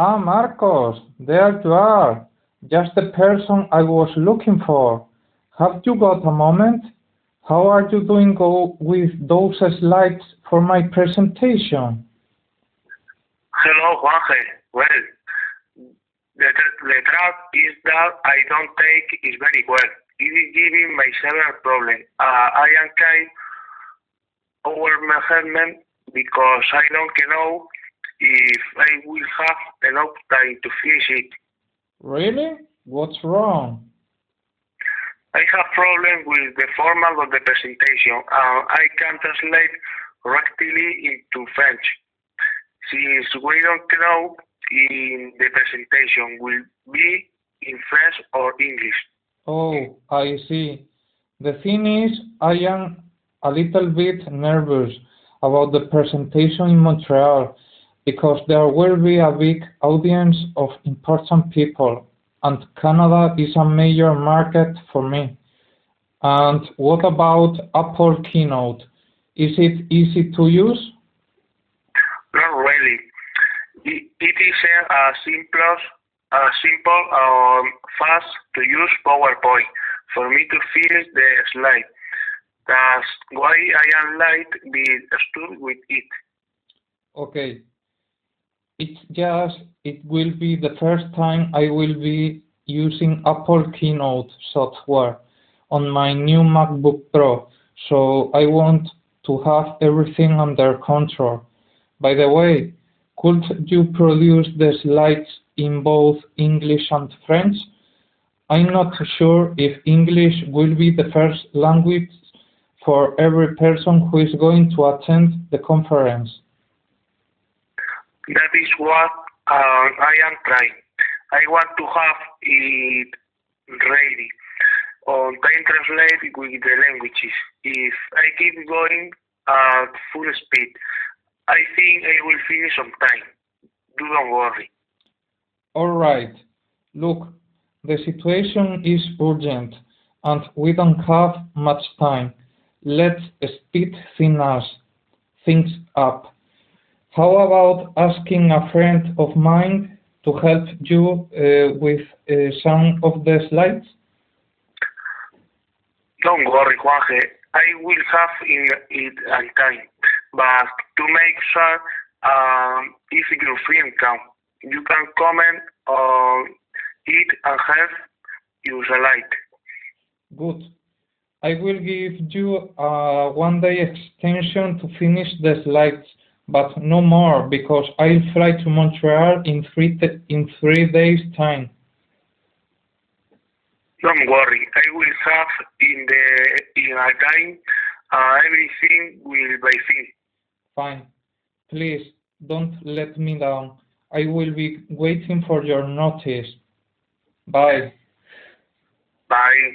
Ah, Marcos, there you are. Just the person I was looking for. Have you got a moment? How are you doing with those slides for my presentation? Hello, Juanje. Well, the, the truth is that I don't take it very well. It is giving me several problems. Uh, I am kind overwhelmed because I don't know if I will have enough time to finish it. Really? What's wrong? I have problem with the format of the presentation and I can translate correctly into French. Since we don't know in the presentation will be in French or English. Oh, I see. The thing is, I am a little bit nervous about the presentation in Montreal because there will be a big audience of important people and Canada is a major market for me. And what about Apple Keynote? Is it easy to use? Not really. It, it is a simple, a simple, um, fast to use PowerPoint for me to finish the slide. That's why I am like be stood with it. Okay. It's just it will be the first time I will be using Apple Keynote software on my new MacBook Pro, so I want to have everything under control. By the way, could you produce the slides in both English and French? I'm not sure if English will be the first language for every person who is going to attend the conference. That is what uh, I am trying. I want to have it ready on time translate with the languages. If I keep going at full speed, I think I will finish on time. Do not worry. All right. Look, the situation is urgent and we don't have much time. Let's speed things up. How about asking a friend of mine to help you uh, with uh, some of the slides? Don't worry, Juanje. I will have in it on time. But to make sure, um, if your friend come, you can comment on it and have your slide. Good. I will give you a one-day extension to finish the slides but no more because I'll fly to Montreal in three in three days time. Don't worry, I will have in the in a time uh, everything will be fine. Fine. Please don't let me down. I will be waiting for your notice. Bye. Bye.